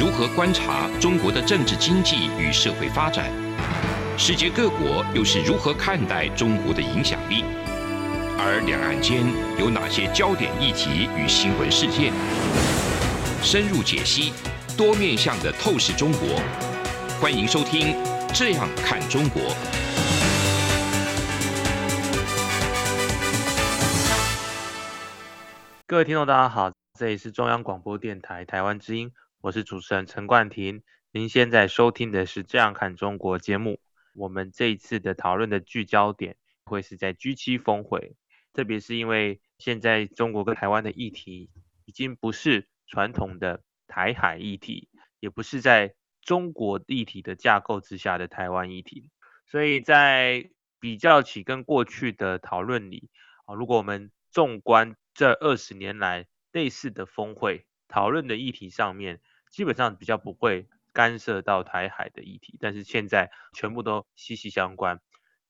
如何观察中国的政治经济与社会发展？世界各国又是如何看待中国的影响力？而两岸间有哪些焦点议题与新闻事件？深入解析，多面向的透视中国。欢迎收听《这样看中国》。各位听众，大家好，这里是中央广播电台台湾之音，我是主持人陈冠廷。您现在收听的是《这样看中国》节目。我们这一次的讨论的聚焦点会是在 G7 峰会。特别是因为现在中国跟台湾的议题已经不是传统的台海议题，也不是在中国议题的架构之下的台湾议题，所以在比较起跟过去的讨论里啊，如果我们纵观这二十年来类似的峰会讨论的议题上面，基本上比较不会干涉到台海的议题，但是现在全部都息息相关。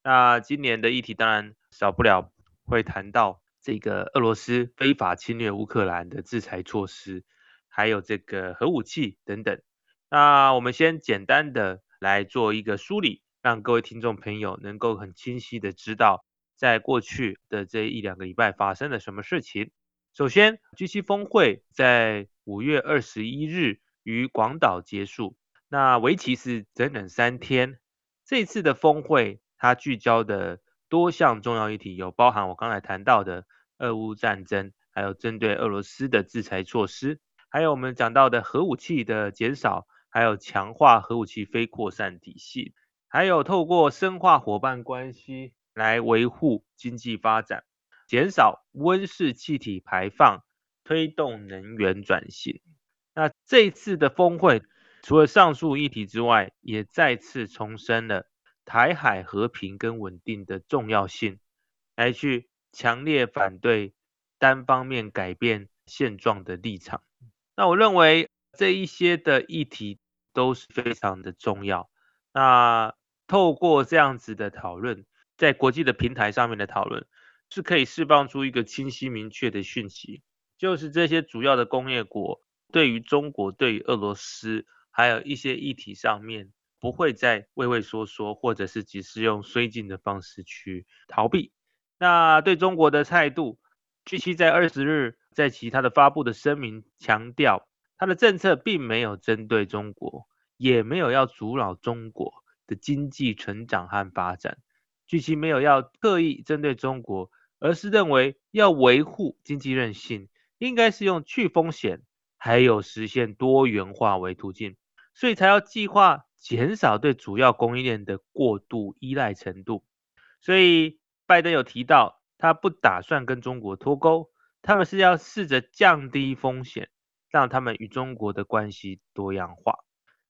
那今年的议题当然少不了。会谈到这个俄罗斯非法侵略乌克兰的制裁措施，还有这个核武器等等。那我们先简单的来做一个梳理，让各位听众朋友能够很清晰的知道，在过去的这一两个礼拜发生了什么事情。首先，G7 峰会在五月二十一日于广岛结束，那为期是整整三天。这次的峰会，它聚焦的。多项重要议题有包含我刚才谈到的俄乌战争，还有针对俄罗斯的制裁措施，还有我们讲到的核武器的减少，还有强化核武器非扩散体系，还有透过深化伙伴关系来维护经济发展，减少温室气体排放，推动能源转型。那这一次的峰会，除了上述议题之外，也再次重申了。台海和平跟稳定的重要性，来去强烈反对单方面改变现状的立场。那我认为这一些的议题都是非常的重要。那透过这样子的讨论，在国际的平台上面的讨论，是可以释放出一个清晰明确的讯息，就是这些主要的工业国对于中国、对于俄罗斯，还有一些议题上面。不会再畏畏缩缩，或者是只是用绥靖的方式去逃避。那对中国的态度，G7 在二十日在其他的发布的声明强调，他的政策并没有针对中国，也没有要阻挠中国的经济成长和发展。G7 没有要刻意针对中国，而是认为要维护经济韧性，应该是用去风险还有实现多元化为途径，所以才要计划。减少对主要供应链的过度依赖程度，所以拜登有提到，他不打算跟中国脱钩，他们是要试着降低风险，让他们与中国的关系多样化。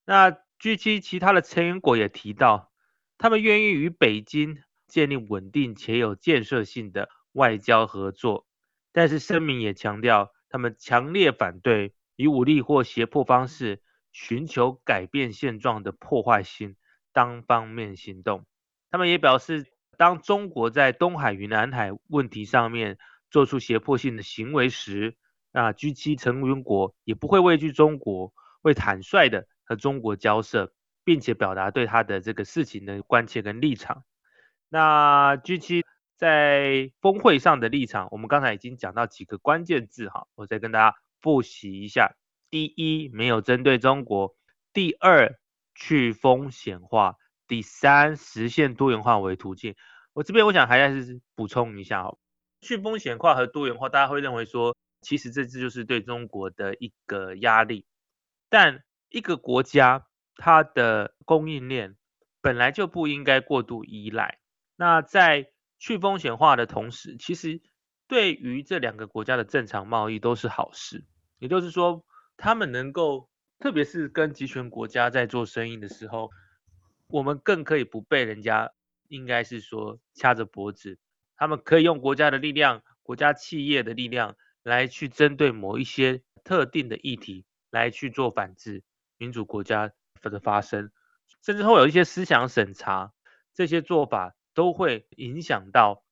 那 G7 其他的成员国也提到，他们愿意与北京建立稳定且有建设性的外交合作，但是声明也强调，他们强烈反对以武力或胁迫方式。寻求改变现状的破坏性单方面行动。他们也表示，当中国在东海与南海问题上面做出胁迫性的行为时，那 G7 成员国也不会畏惧中国，会坦率的和中国交涉，并且表达对他的这个事情的关切跟立场。那 G7 在峰会上的立场，我们刚才已经讲到几个关键字哈，我再跟大家复习一下。第一，没有针对中国；第二，去风险化；第三，实现多元化为途径。我这边我想还要是补充一下哦，去风险化和多元化，大家会认为说，其实这这就是对中国的一个压力。但一个国家它的供应链本来就不应该过度依赖。那在去风险化的同时，其实对于这两个国家的正常贸易都是好事。也就是说。他们能够，特别是跟集权国家在做生意的时候，我们更可以不被人家，应该是说掐着脖子。他们可以用国家的力量、国家企业的力量来去针对某一些特定的议题来去做反制民主国家的发生，甚至会有一些思想审查，这些做法都会影响到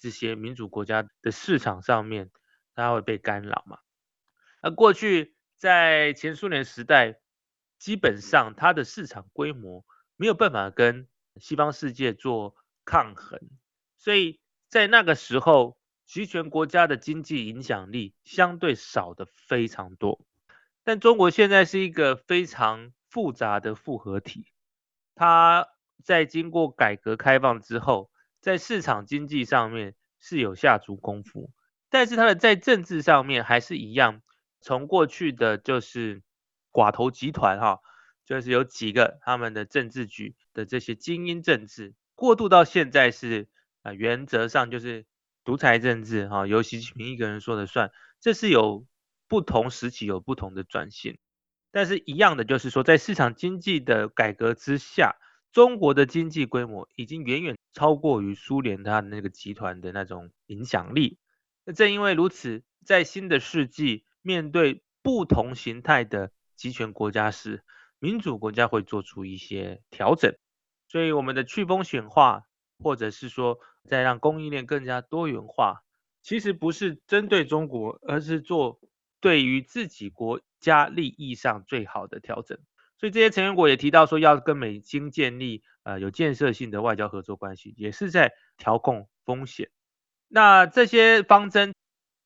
这些民主国家的市场上面，它会被干扰嘛。而过去。在前苏联时代，基本上它的市场规模没有办法跟西方世界做抗衡，所以在那个时候，集权国家的经济影响力相对少的非常多。但中国现在是一个非常复杂的复合体，它在经过改革开放之后，在市场经济上面是有下足功夫，但是它的在政治上面还是一样，从过去的就是寡头集团哈，就是有几个他们的政治局的这些精英政治，过渡到现在是啊原则上就是独裁政治哈，由习近平一个人说了算，这是有。不同时期有不同的转型，但是一样的就是说，在市场经济的改革之下，中国的经济规模已经远远超过于苏联它那个集团的那种影响力。那正因为如此，在新的世纪面对不同形态的集权国家时，民主国家会做出一些调整。所以我们的去风险化，或者是说再让供应链更加多元化，其实不是针对中国，而是做。对于自己国家利益上最好的调整，所以这些成员国也提到说要跟美经建立呃有建设性的外交合作关系，也是在调控风险。那这些方针，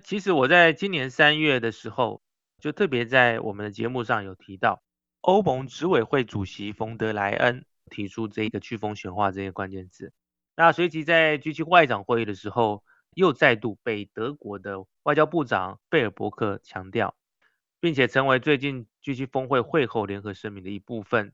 其实我在今年三月的时候就特别在我们的节目上有提到，欧盟执委会主席冯德莱恩提出这个去风险化这些关键字。那随即在 G7 外长会议的时候，又再度被德国的外交部长贝尔伯克强调，并且成为最近 G7 峰会会后联合声明的一部分，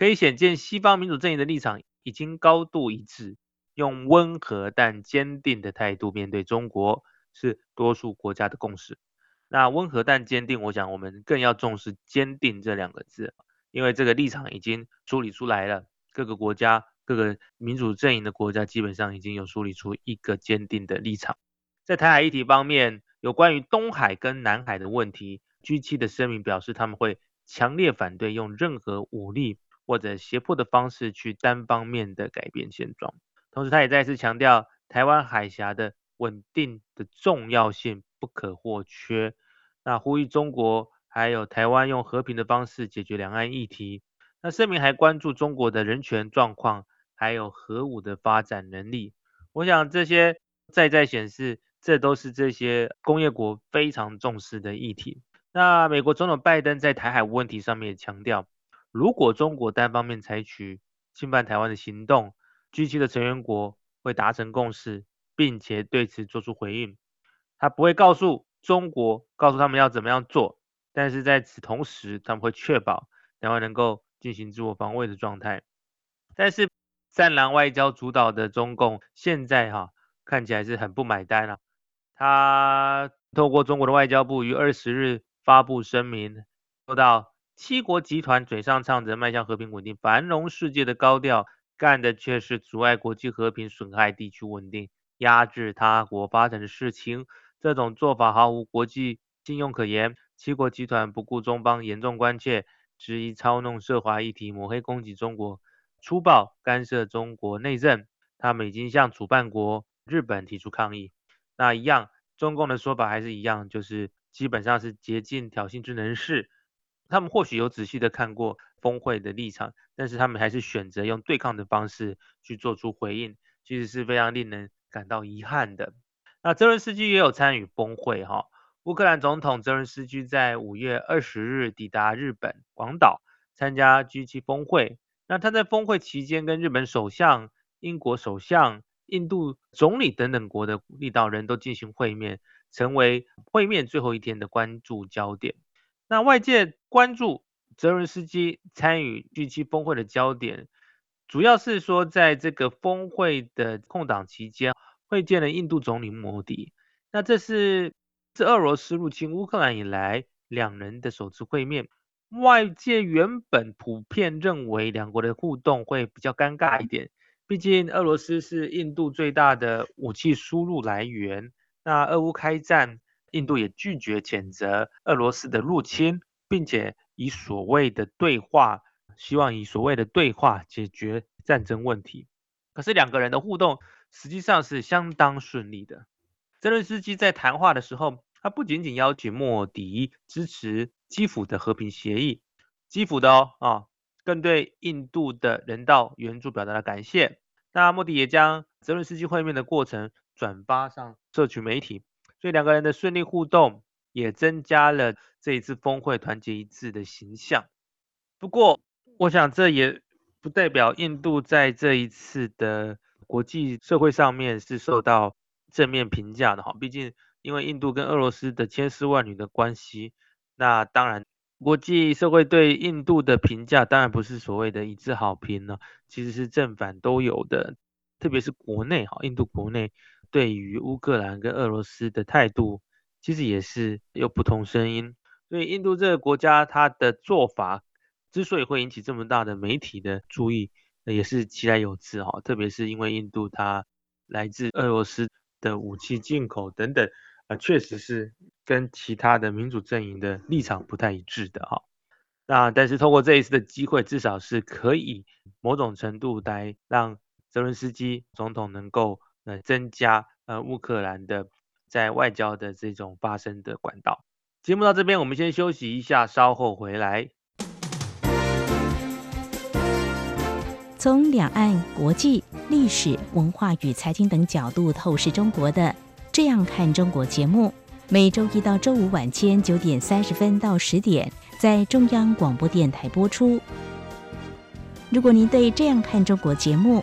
可以显见西方民主阵营的立场已经高度一致，用温和但坚定的态度面对中国是多数国家的共识。那温和但坚定，我想我们更要重视“坚定”这两个字，因为这个立场已经梳理出来了，各个国家。各个民主阵营的国家基本上已经有梳理出一个坚定的立场。在台海议题方面，有关于东海跟南海的问题，G7 的声明表示他们会强烈反对用任何武力或者胁迫的方式去单方面的改变现状。同时，他也再次强调台湾海峡的稳定的重要性不可或缺。那呼吁中国还有台湾用和平的方式解决两岸议题。那声明还关注中国的人权状况。还有核武的发展能力，我想这些再再显示，这都是这些工业国非常重视的议题。那美国总统拜登在台海问题上面也强调，如果中国单方面采取侵犯台湾的行动，G7 的成员国会达成共识，并且对此做出回应。他不会告诉中国，告诉他们要怎么样做，但是在此同时，他们会确保台湾能够进行自我防卫的状态。但是，战狼外交主导的中共现在哈、看起来是很不买单、啊。他透过中国的外交部于二十日发布声明，说到七国集团嘴上唱着迈向和平稳定繁荣世界的高调，干的却是阻碍国际和平、损害地区稳定、压制他国发展的事情。这种做法毫无国际信用可言。七国集团不顾中方严重关切，执意操弄涉华议题，抹黑攻击中国。粗暴干涉中国内政，他们已经向主办国日本提出抗议。那一样，中共的说法还是一样，就是基本上是竭尽挑衅之能事。他们或许有仔细的看过峰会的立场，但是他们还是选择用对抗的方式去做出回应，其实是非常令人感到遗憾的。那泽伦斯基也有参与峰会哈，乌克兰总统泽伦斯基在五月二十日抵达日本广岛参加 G7 峰会。那他在峰会期间跟日本首相、英国首相、印度总理等等国的领导人都进行会面，成为会面最后一天的关注焦点。那外界关注泽伦斯基参与 G7 峰会的焦点，主要是说在这个峰会的空档期间会见了印度总理莫迪。那这是自俄罗斯入侵乌克兰以来两人的首次会面。外界原本普遍认为两国的互动会比较尴尬一点，毕竟俄罗斯是印度最大的武器输入来源。那俄乌开战，印度也拒绝谴责俄罗斯的入侵，并且以所谓的对话，希望以所谓的对话解决战争问题。可是两个人的互动实际上是相当顺利的。泽伦斯基在谈话的时候，他不仅仅邀请莫迪支持基辅的和平协议，基辅的哦啊，更对印度的人道援助表达了感谢。那莫迪也将泽伦斯基会面的过程转发上社群媒体，所以两个人的顺利互动也增加了这一次峰会团结一致的形象。不过，我想这也不代表印度在这一次的国际社会上面是受到正面评价的哈。毕竟，因为印度跟俄罗斯的千丝万缕的关系，那当然。国际社会对印度的评价当然不是所谓的一致好评呢，其实是正反都有的。特别是国内哈，印度国内对于乌克兰跟俄罗斯的态度，其实也是有不同声音。所以印度这个国家它的做法之所以会引起这么大的媒体的注意，也是其来有自哈。特别是因为印度它来自俄罗斯的武器进口等等。啊，确实是跟其他的民主阵营的立场不太一致的哈。那但是通过这一次的机会，至少是可以某种程度来让泽伦斯基总统能够呃增加呃乌克兰的在外交的这种发声的管道。节目到这边，我们先休息一下，稍后回来。从两岸、国际、历史、文化与财经等角度透视中国的。这样看中国节目，每周一到周五晚间九点三十分到十点，在中央广播电台播出。如果您对这样看中国节目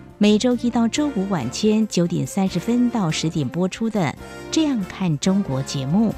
每周一到周五晚间九点三十分到十点播出的《这样看中国》节目。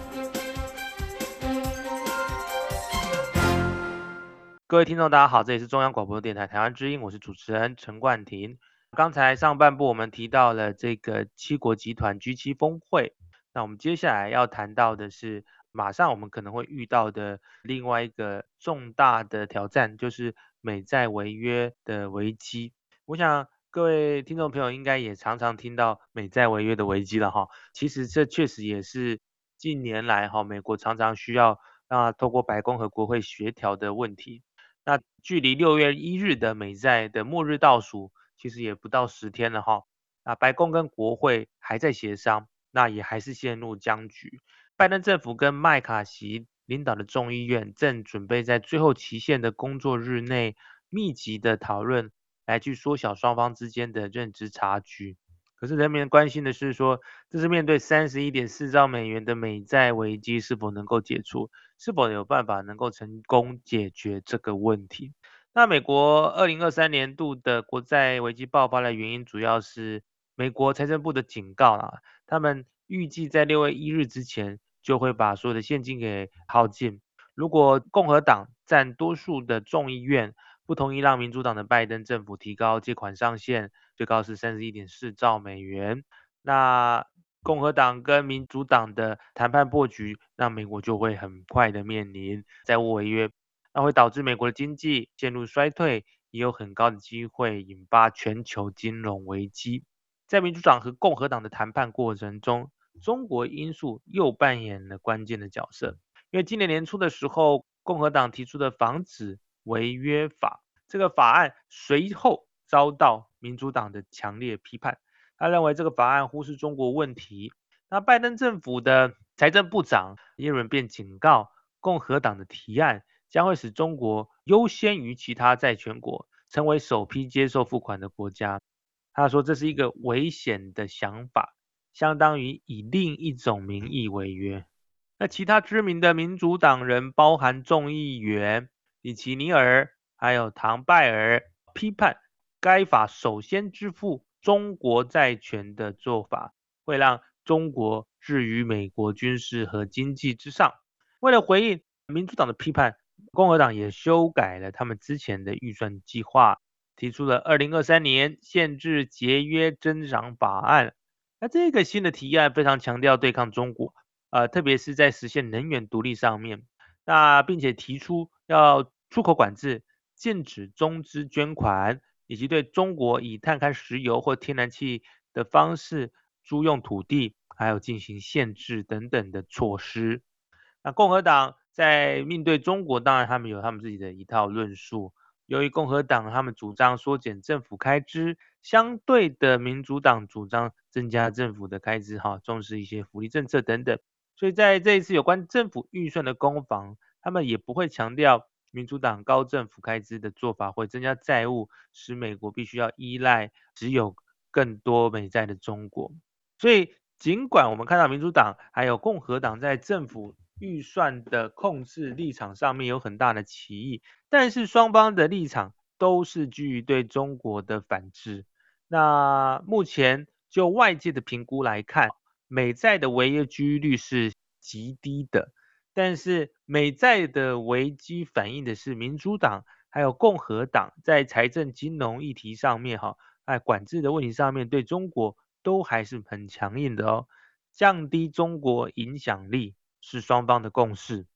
各位听众，大家好，这里是中央广播电台台湾之音，我是主持人陈冠廷。刚才上半部我们提到了这个七国集团 G7 峰会，那我们接下来要谈到的是，马上我们可能会遇到的另外一个重大的挑战，就是美债违约的危机。我想各位听众朋友应该也常常听到美债违约的危机了哈。其实这确实也是近年来哈美国常常需要啊透过白宫和国会协调的问题。那距离六月一日的美债的末日倒数。其实也不到十天了哈，啊，白宫跟国会还在协商，那也还是陷入僵局。拜登政府跟麦卡锡领导的众议院正准备在最后期限的工作日内密集的讨论，来去缩小双方之间的认知差距。可是人民关心的是说，这是面对三十一点四兆美元的美债危机是否能够解除，是否有办法能够成功解决这个问题？那美国二零二三年度的国债危机爆发的原因，主要是美国财政部的警告啊，他们预计在六月一日之前就会把所有的现金给耗尽。如果共和党占多数的众议院不同意让民主党的拜登政府提高借款上限，最高是三十一点四兆美元，那共和党跟民主党的谈判破局，那美国就会很快的面临债务违约。那会导致美国的经济陷入衰退，也有很高的机会引发全球金融危机。在民主党和共和党的谈判过程中，中国因素又扮演了关键的角色。因为今年年初的时候，共和党提出的防止违约法，这个法案随后遭到民主党的强烈批判。他认为这个法案忽视中国问题。那拜登政府的财政部长耶伦便警告共和党的提案。将会使中国优先于其他债权国，成为首批接受付款的国家。他说这是一个危险的想法，相当于以另一种名义违约。那其他知名的民主党人，包含众议员里奇尼尔还有唐拜尔，批判该法首先支付中国债权的做法，会让中国置于美国军事和经济之上。为了回应民主党的批判。共和党也修改了他们之前的预算计划，提出了二零二三年限制节约增长法案。那这个新的提案非常强调对抗中国，呃，特别是在实现能源独立上面。那并且提出要出口管制，禁止中资捐款，以及对中国以探勘石油或天然气的方式租用土地，还有进行限制等等的措施。那共和党在面对中国，当然他们有他们自己的一套论述。由于共和党他们主张缩减政府开支，相对的民主党主张增加政府的开支，哈，重视一些福利政策等等。所以在这一次有关政府预算的攻防，他们也不会强调民主党高政府开支的做法会增加债务，使美国必须要依赖只有更多美债的中国。所以尽管我们看到民主党还有共和党在政府预算的控制立场上面有很大的歧义，但是双方的立场都是基于对中国的反制。那目前就外界的评估来看，美债的违约几率是极低的，但是美债的危机反映的是民主党还有共和党在财政金融议题上面哈，在管制的问题上面对中国都还是很强硬的哦，降低中国影响力。是双方的共识。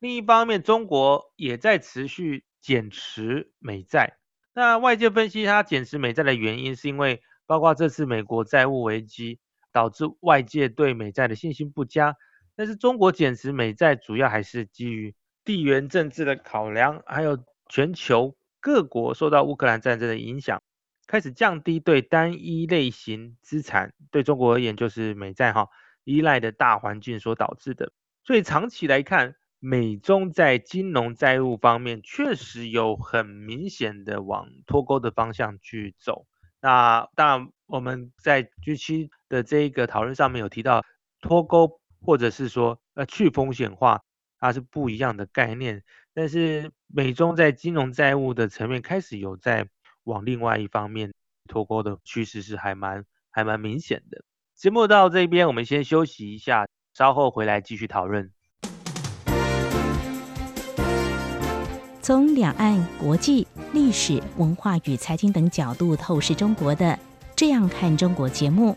另一方面，中国也在持续减持美债。那外界分析，它减持美债的原因，是因为包括这次美国债务危机导致外界对美债的信心不佳。但是中国减持美债，主要还是基于地缘政治的考量，还有全球各国受到乌克兰战争的影响，开始降低对单一类型资产，对中国而言就是美债哈依赖的大环境所导致的。所以长期来看，美中在金融债务方面确实有很明显的往脱钩的方向去走。那当然，我们在 G7 的这一个讨论上面有提到脱钩，或者是说呃去风险化，它是不一样的概念。但是美中在金融债务的层面开始有在往另外一方面脱钩的趋势，是还蛮还蛮明显的。节目到这边，我们先休息一下。稍后回来继续讨论。从两岸、国际、历史、文化与财经等角度透视中国的《这样看中国》节目，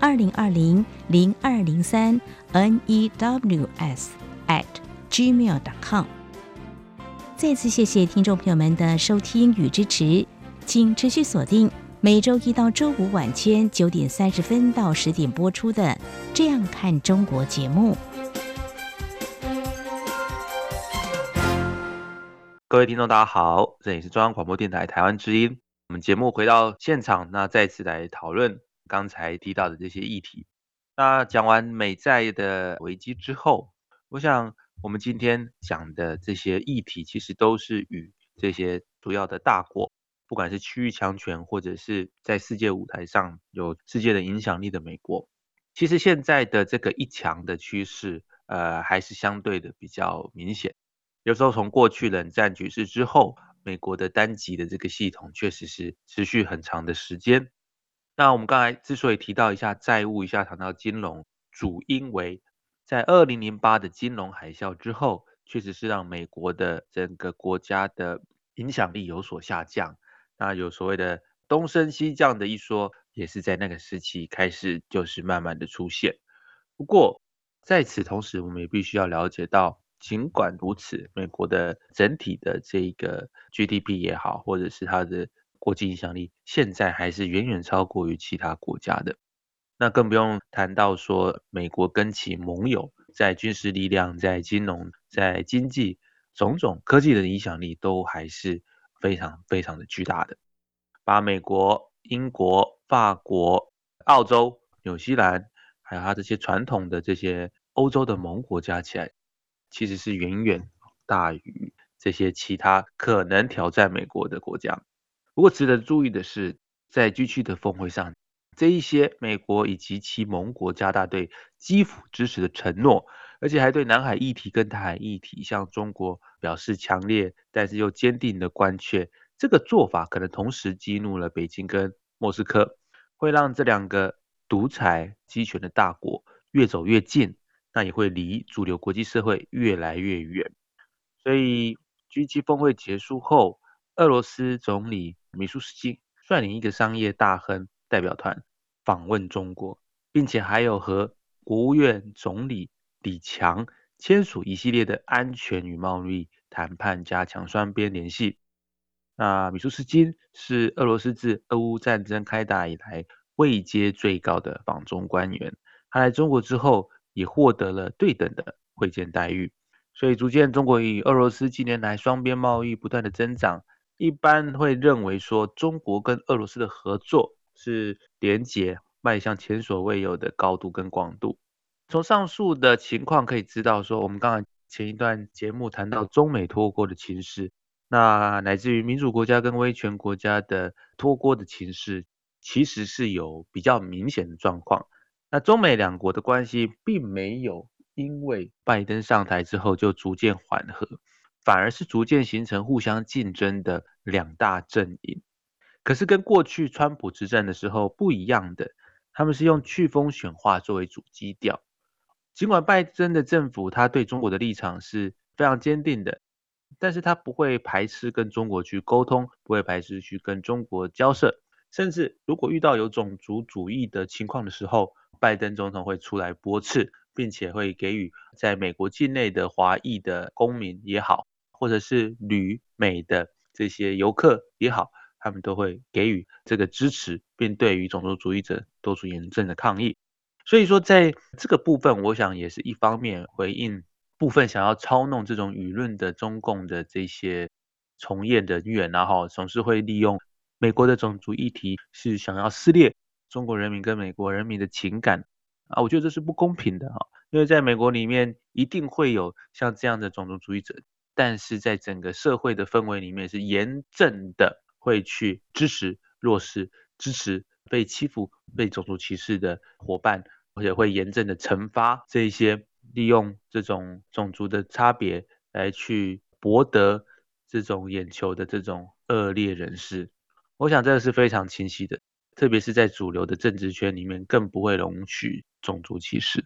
二零二零零二零三 news at gmail.com。再次谢谢听众朋友们的收听与支持，请持续锁定每周一到周五晚间九点三十分到十点播出的《这样看中国》节目。各位听众，大家好，这里是中央广播电台台湾之音。我们节目回到现场，那再次来讨论刚才提到的这些议题。那讲完美债的危机之后，我想我们今天讲的这些议题，其实都是与这些主要的大国，不管是区域强权，或者是在世界舞台上有世界的影响力的美国，其实现在的这个一强的趋势，呃，还是相对的比较明显。有时候从过去冷战局势之后，美国的单极的这个系统确实是持续很长的时间。那我们刚才之所以提到一下债务，一下谈到金融，主因为在二零零八的金融海啸之后，确实是让美国的整个国家的影响力有所下降。那有所谓的东升西降的一说，也是在那个时期开始就是慢慢的出现。不过在此同时，我们也必须要了解到。尽管如此，美国的整体的这个 GDP 也好，或者是它的国际影响力，现在还是远远超过于其他国家的。那更不用谈到说，美国跟其盟友在军事力量、在金融、在经济种种科技的影响力，都还是非常非常的巨大的。把美国、英国、法国、澳洲、纽西兰，还有它这些传统的这些欧洲的盟国加起来。其实是远远大于这些其他可能挑战美国的国家。不过值得注意的是，在 G7 的峰会上，这一些美国以及其盟国加大对基辅支持的承诺，而且还对南海议题跟台海议题向中国表示强烈但是又坚定的关切。这个做法可能同时激怒了北京跟莫斯科，会让这两个独裁集权的大国越走越近，那也会离主流国际社会越来越远。所以 G7 峰会结束后，俄罗斯总理米舒斯金率领一个商业大亨代表团访问中国，并且还有和国务院总理李强签署一系列的安全与贸易谈判，加强双边联系。那米舒斯金是俄罗斯自俄乌战争开打以来位阶最高的访中官员。他来中国之后，也获得了对等的会见待遇。所以，逐渐中国与俄罗斯近年来双边贸易不断的增长，一般会认为说，中国跟俄罗斯的合作是连结迈向前所未有的高度跟广度。从上述的情况可以知道说，我们刚才前一段节目谈到中美脱钩的情势。那乃至于民主国家跟威权国家的脱钩的情势，其实是有比较明显的状况。那中美两国的关系并没有因为拜登上台之后就逐渐缓和，反而是逐渐形成互相竞争的两大阵营。可是跟过去川普执政的时候不一样的，他们是用去风险化作为主基调。尽管拜登的政府他对中国的立场是非常坚定的。但是他不会排斥跟中国去沟通，不会排斥去跟中国交涉，甚至如果遇到有种族主义的情况的时候，拜登总统会出来驳斥，并且会给予在美国境内的华裔的公民也好，或者是旅美的这些游客也好，他们都会给予这个支持，并对于种族主义者做出严正的抗议。所以说，在这个部分，我想也是一方面回应。部分想要操弄这种舆论的中共的这些从业人员，然后总是会利用美国的种族议题，是想要撕裂中国人民跟美国人民的情感啊，我觉得这是不公平的哈，因为在美国里面一定会有像这样的种族主义者，但是在整个社会的氛围里面是严正的会去支持弱势，支持被欺负、被种族歧视的伙伴，而且会严正的惩罚这些。利用这种种族的差别来去博得这种眼球的这种恶劣人士，我想这个是非常清晰的，特别是在主流的政治圈里面，更不会容许种族歧视。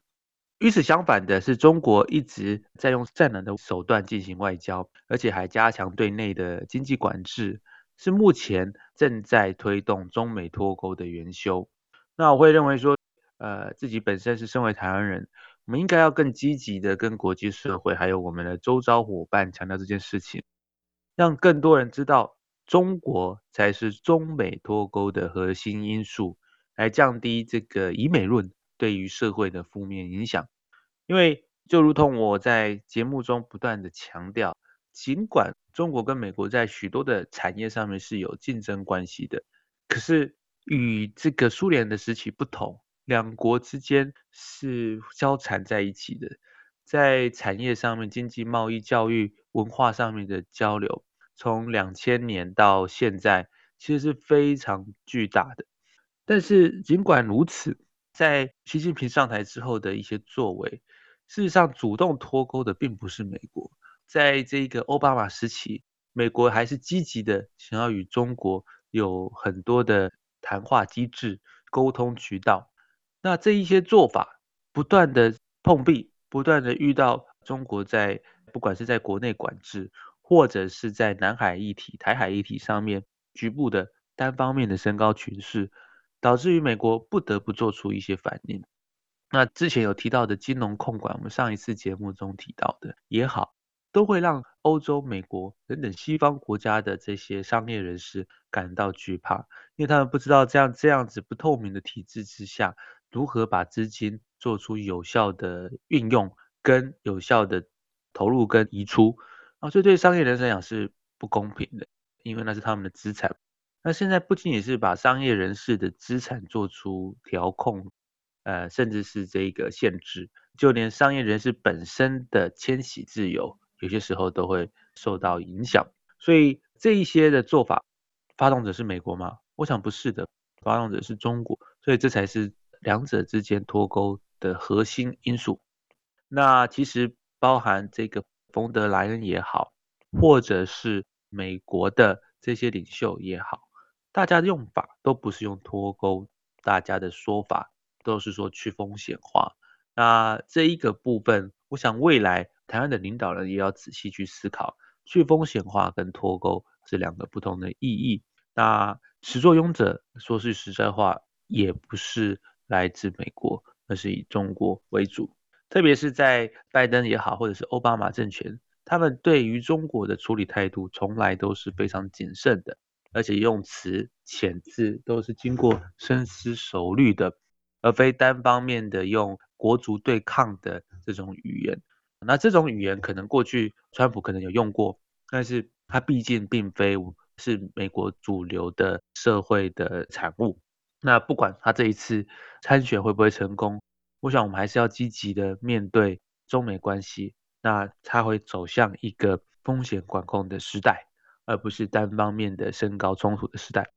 与此相反的是，中国一直在用战狼的手段进行外交，而且还加强对内的经济管制，是目前正在推动中美脱钩的元凶。那我会认为说，呃，自己本身是身为台湾人。我们应该要更积极的跟国际社会，还有我们的周遭伙伴强调这件事情，让更多人知道中国才是中美脱钩的核心因素，来降低这个以美论对于社会的负面影响。因为就如同我在节目中不断的强调，尽管中国跟美国在许多的产业上面是有竞争关系的，可是与这个苏联的时期不同。两国之间是交缠在一起的，在产业上面、经济、贸易、教育、文化上面的交流，从两千年到现在，其实是非常巨大的。但是尽管如此，在习近平上台之后的一些作为，事实上主动脱钩的并不是美国。在这个奥巴马时期，美国还是积极的想要与中国有很多的谈话机制、沟通渠道。那这一些做法不断的碰壁，不断的遇到中国在不管是在国内管制，或者是在南海议题、台海议题上面局部的单方面的升高群势，导致于美国不得不做出一些反应。那之前有提到的金融控管，我们上一次节目中提到的也好，都会让欧洲、美国等等西方国家的这些商业人士感到惧怕，因为他们不知道这样这样子不透明的体制之下。如何把资金做出有效的运用，跟有效的投入跟移出啊，这对商业人士来讲是不公平的，因为那是他们的资产。那现在不仅仅是把商业人士的资产做出调控，呃，甚至是这个限制，就连商业人士本身的迁徙自由，有些时候都会受到影响。所以这一些的做法，发动者是美国吗？我想不是的，发动者是中国，所以这才是。两者之间脱钩的核心因素，那其实包含这个冯德莱恩也好，或者是美国的这些领袖也好，大家的用法都不是用脱钩，大家的说法都是说去风险化。那这一个部分，我想未来台湾的领导人也要仔细去思考，去风险化跟脱钩是两个不同的意义。那始作俑者说句实在话，也不是来自美国，而是以中国为主。特别是在拜登也好，或者是奥巴马政权，他们对于中国的处理态度从来都是非常谨慎的，而且用词遣字都是经过深思熟虑的，而非单方面的用国族对抗的这种语言。那这种语言可能过去川普可能有用过，但是他毕竟并非是美国主流的社会的产物。那不管他这一次参选会不会成功，我想，我们还是要积极的面对中美关系，那它会走向一个风险管控的时代，而不是单方面的升高冲突的时代。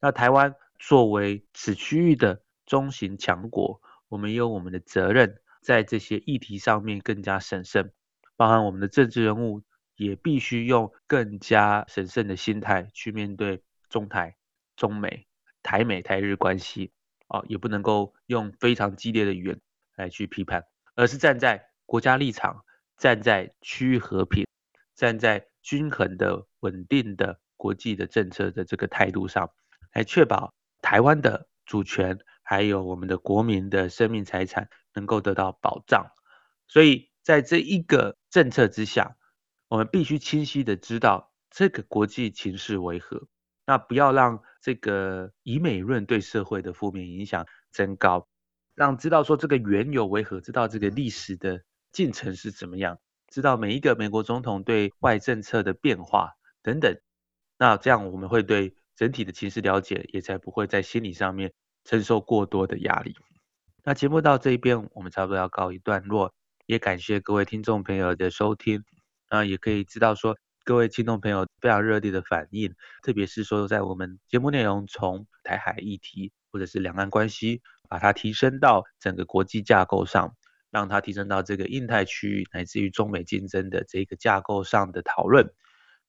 那台湾作为此区域的中型强国，我们有我们的责任，在这些议题上面更加审慎，包含我们的政治人物也必须用更加审慎的心态去面对中台、中美、台美、台日关系，啊，也不能够用非常激烈的语言。来去批判，而是站在国家立场，站在区域和平，站在均衡的、稳定的国际的政策的这个态度上，来确保台湾的主权，还有我们的国民的生命财产能够得到保障。所以在这一个政策之下，我们必须清晰的知道这个国际情势为何，那不要让这个以美论对社会的负面影响增高。让知道说这个缘由为何，知道这个历史的进程是怎么样，知道每一个美国总统对外政策的变化等等，那这样我们会对整体的情势了解，也才不会在心理上面承受过多的压力。那节目到这一边，我们差不多要告一段落，也感谢各位听众朋友的收听，那也可以知道说各位听众朋友非常热烈的反应，特别是说在我们节目内容从台海议题或者是两岸关系。把它提升到整个国际架构上，让它提升到这个印太区域，乃至于中美竞争的这个架构上的讨论。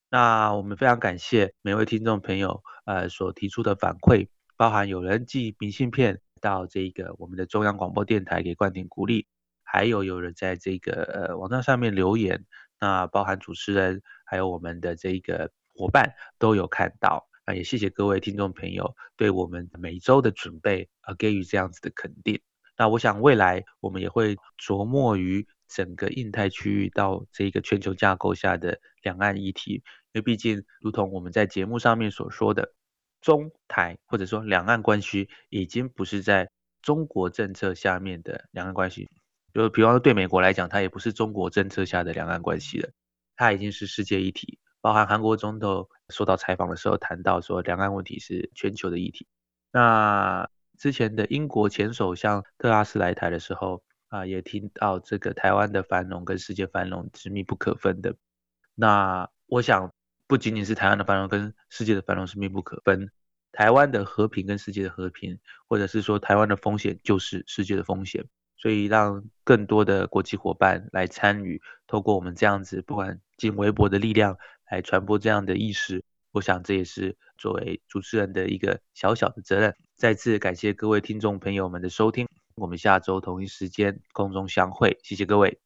那我们非常感谢每位听众朋友呃所提出的反馈，包含有人寄明信片到这个我们的中央广播电台给冠廷鼓励，还有有人在这个呃网站上面留言，那包含主持人还有我们的这个伙伴都有看到。啊，也谢谢各位听众朋友对我们每周的准备而给予这样子的肯定。那我想未来我们也会琢磨于整个印太区域到这个全球架构下的两岸议题，因为毕竟如同我们在节目上面所说的，中台或者说两岸关系已经不是在中国政策下面的两岸关系，就比方说对美国来讲，它也不是中国政策下的两岸关系了，它已经是世界议题。包含韩国总统受到采访的时候谈到说，两岸问题是全球的议题。那之前的英国前首相特拉斯来台的时候啊，也听到这个台湾的繁荣跟世界繁荣是密不可分的。那我想不仅仅是台湾的繁荣跟世界的繁荣是密不可分，台湾的和平跟世界的和平，或者是说台湾的风险就是世界的风险。所以让更多的国际伙伴来参与，透过我们这样子不管仅微薄的力量。来传播这样的意识，我想这也是作为主持人的一个小小的责任。再次感谢各位听众朋友们的收听，我们下周同一时间空中相会，谢谢各位。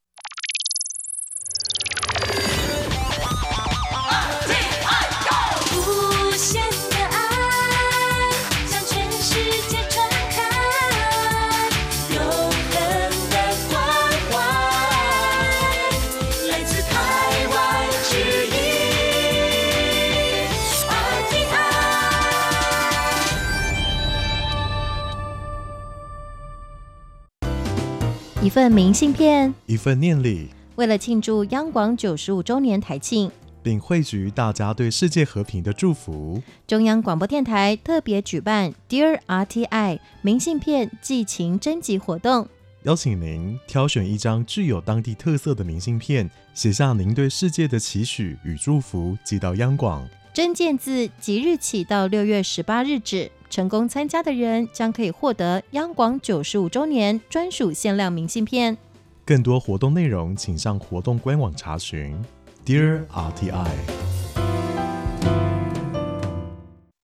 份明信片，一份念礼。为了庆祝央广九十五周年台庆，并汇聚大家对世界和平的祝福，中央广播电台特别举办 Dear RTI 明信片寄情征集活动，邀请您挑选一张具有当地特色的明信片，写下您对世界的期许与祝福，寄到央广。真件自即日起到六月十八日止。成功参加的人将可以获得央广九十五周年专属限量明信片。更多活动内容，请上活动官网查询。Dear RTI。